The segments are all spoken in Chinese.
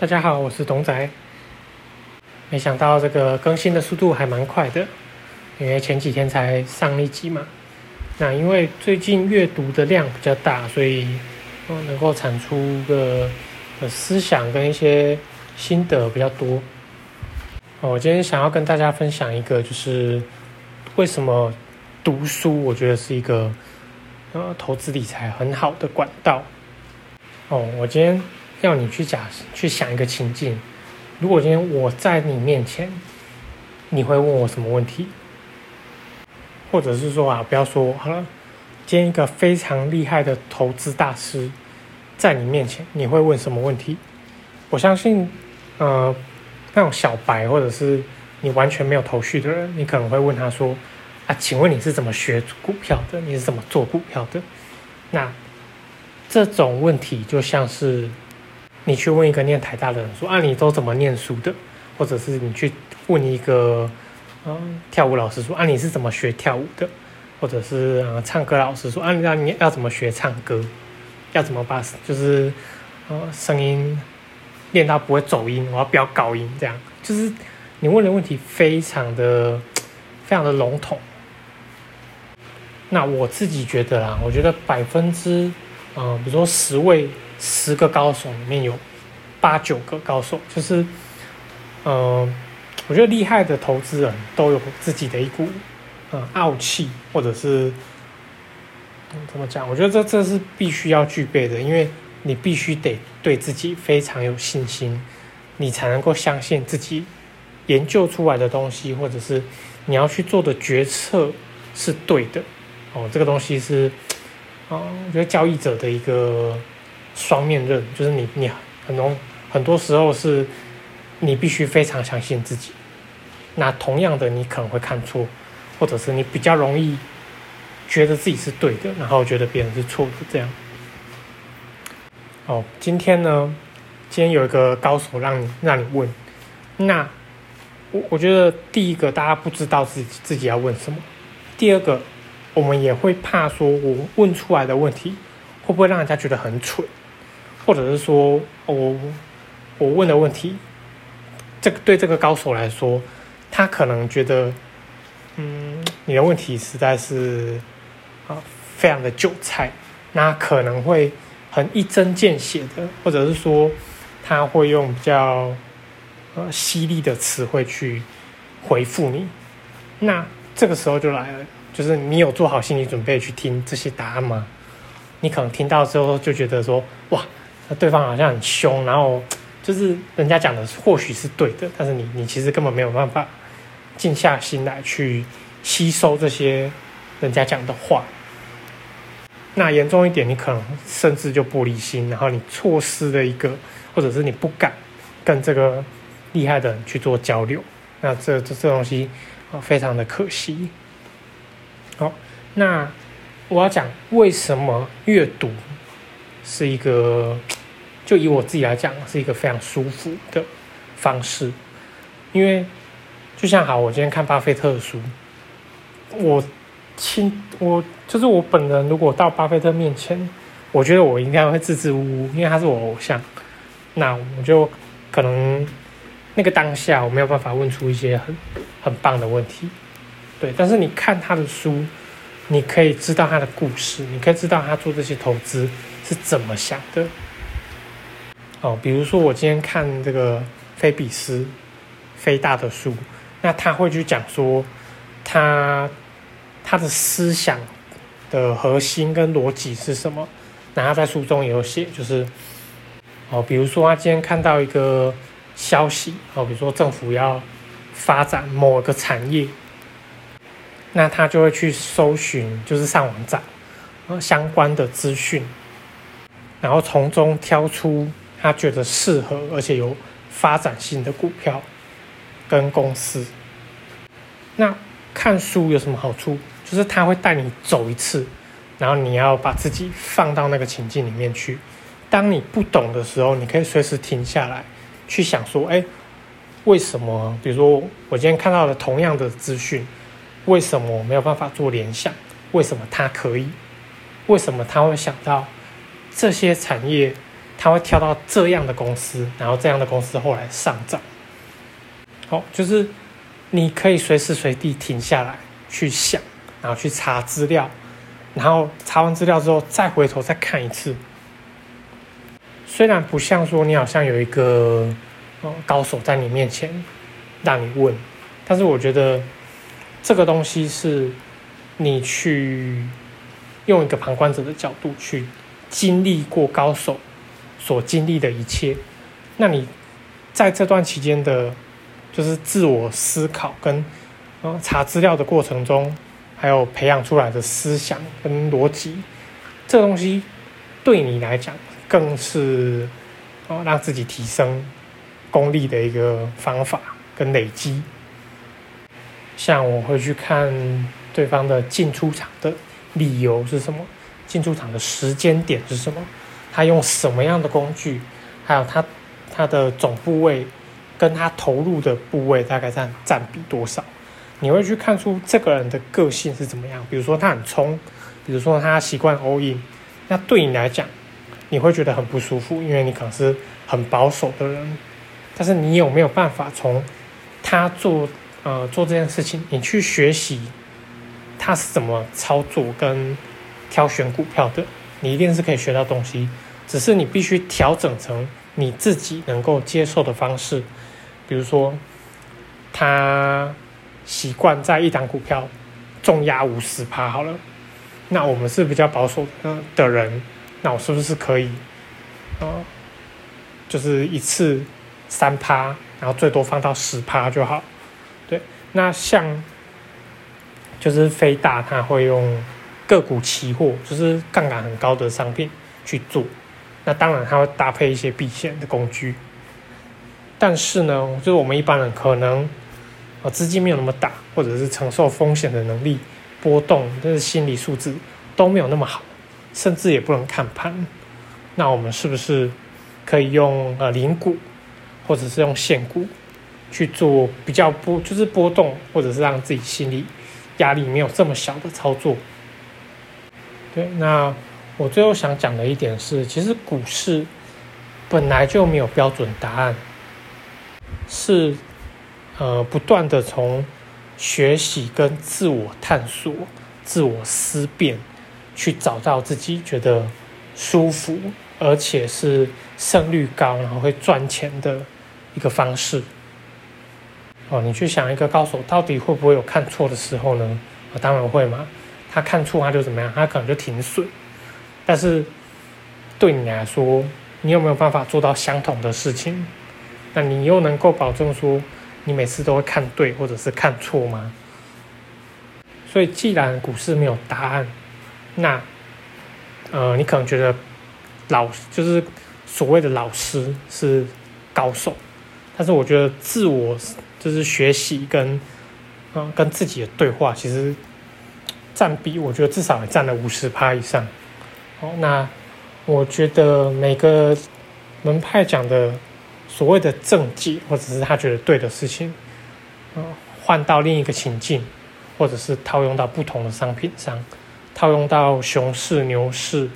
大家好，我是董仔。没想到这个更新的速度还蛮快的，因为前几天才上一集嘛。那因为最近阅读的量比较大，所以嗯能够产出个思想跟一些心得比较多。我今天想要跟大家分享一个，就是为什么读书，我觉得是一个呃投资理财很好的管道。哦，我今天。要你去假去想一个情境，如果今天我在你面前，你会问我什么问题？或者是说啊，不要说好了，今天一个非常厉害的投资大师在你面前，你会问什么问题？我相信，呃，那种小白或者是你完全没有头绪的人，你可能会问他说：“啊，请问你是怎么学股票的？你是怎么做股票的？”那这种问题就像是。你去问一个念台大的人说啊，你都怎么念书的？或者是你去问一个嗯跳舞老师说啊，你是怎么学跳舞的？或者是呃唱歌老师说啊，那你要怎么学唱歌？要怎么把就是呃声音练到不会走音？我要飙高音，这样就是你问的问题非常的非常的笼统。那我自己觉得啦，我觉得百分之嗯，比如说十位。十个高手里面有八九个高手，就是，嗯，我觉得厉害的投资人都有自己的一股，嗯，傲气，或者是怎么讲？我觉得这这是必须要具备的，因为你必须得对自己非常有信心，你才能够相信自己研究出来的东西，或者是你要去做的决策是对的。哦，这个东西是，哦，我觉得交易者的一个。双面刃就是你，你很多很多时候是，你必须非常相信自己。那同样的，你可能会看错，或者是你比较容易觉得自己是对的，然后觉得别人是错的。这样。哦，今天呢，今天有一个高手让你让你问，那我我觉得第一个大家不知道自己自己要问什么，第二个我们也会怕说我问出来的问题会不会让人家觉得很蠢。或者是说，我我问的问题，这个对这个高手来说，他可能觉得，嗯，你的问题实在是啊，非常的韭菜，那可能会很一针见血的，或者是说，他会用比较呃犀利的词汇去回复你。那这个时候就来了，就是你有做好心理准备去听这些答案吗？你可能听到之后就觉得说，哇。那对方好像很凶，然后就是人家讲的或许是对的，但是你你其实根本没有办法静下心来去吸收这些人家讲的话。那严重一点，你可能甚至就玻璃心，然后你错失了一个，或者是你不敢跟这个厉害的人去做交流。那这这这东西啊，非常的可惜。好，那我要讲为什么阅读是一个。就以我自己来讲，是一个非常舒服的方式，因为就像好，我今天看巴菲特的书，我亲我就是我本人，如果到巴菲特面前，我觉得我应该会支支吾吾，因为他是我偶像，那我就可能那个当下我没有办法问出一些很很棒的问题，对，但是你看他的书，你可以知道他的故事，你可以知道他做这些投资是怎么想的。哦，比如说我今天看这个菲比斯菲大的书，那他会去讲说他他的思想的核心跟逻辑是什么？然后在书中也有写，就是哦，比如说他今天看到一个消息，哦，比如说政府要发展某个产业，那他就会去搜寻，就是上网找相关的资讯，然后从中挑出。他觉得适合而且有发展性的股票跟公司，那看书有什么好处？就是他会带你走一次，然后你要把自己放到那个情境里面去。当你不懂的时候，你可以随时停下来，去想说：哎，为什么？比如说我今天看到了同样的资讯，为什么我没有办法做联想？为什么他可以？为什么他会想到这些产业？他会跳到这样的公司，然后这样的公司后来上涨。好，就是你可以随时随地停下来去想，然后去查资料，然后查完资料之后再回头再看一次。虽然不像说你好像有一个呃高手在你面前让你问，但是我觉得这个东西是你去用一个旁观者的角度去经历过高手所经历的一切，那你在这段期间的。就是自我思考跟呃查资料的过程中，还有培养出来的思想跟逻辑，这东西对你来讲更是哦让自己提升功力的一个方法跟累积。像我会去看对方的进出场的理由是什么，进出场的时间点是什么，他用什么样的工具，还有他他的总部位。跟他投入的部位大概占占比多少？你会去看出这个人的个性是怎么样？比如说他很冲，比如说他习惯 all in，那对你来讲，你会觉得很不舒服，因为你可能是很保守的人。但是你有没有办法从他做呃做这件事情，你去学习他是怎么操作跟挑选股票的？你一定是可以学到东西，只是你必须调整成你自己能够接受的方式。比如说，他习惯在一档股票重压五十趴好了，那我们是比较保守的人，那我是不是可以，呃，就是一次三趴，然后最多放到十趴就好？对，那像就是飞大，他会用个股期货，就是杠杆很高的商品去做，那当然它会搭配一些避险的工具。但是呢，就是我们一般人可能，呃，资金没有那么大，或者是承受风险的能力、波动，但是心理素质都没有那么好，甚至也不能看盘。那我们是不是可以用呃零股，或者是用现股去做比较波，就是波动，或者是让自己心理压力没有这么小的操作？对，那我最后想讲的一点是，其实股市本来就没有标准答案。是，呃，不断的从学习跟自我探索、自我思辨，去找到自己觉得舒服，而且是胜率高，然后会赚钱的一个方式。哦，你去想一个高手到底会不会有看错的时候呢？啊，当然会嘛。他看错他就怎么样？他可能就停损。但是对你来说，你有没有办法做到相同的事情？那你又能够保证说你每次都会看对或者是看错吗？所以既然股市没有答案，那呃，你可能觉得老就是所谓的老师是高手，但是我觉得自我就是学习跟嗯跟自己的对话，其实占比我觉得至少也占了五十趴以上。好，那我觉得每个门派讲的。所谓的政绩，或者是他觉得对的事情，嗯，换到另一个情境，或者是套用到不同的商品上，套用到熊市、牛市，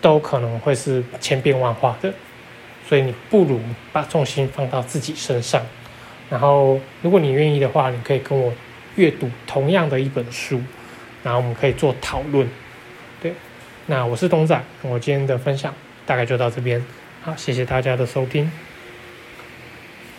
都可能会是千变万化的。所以你不如把重心放到自己身上。然后，如果你愿意的话，你可以跟我阅读同样的一本书，然后我们可以做讨论。对，那我是东仔，我今天的分享大概就到这边。好，谢谢大家的收听。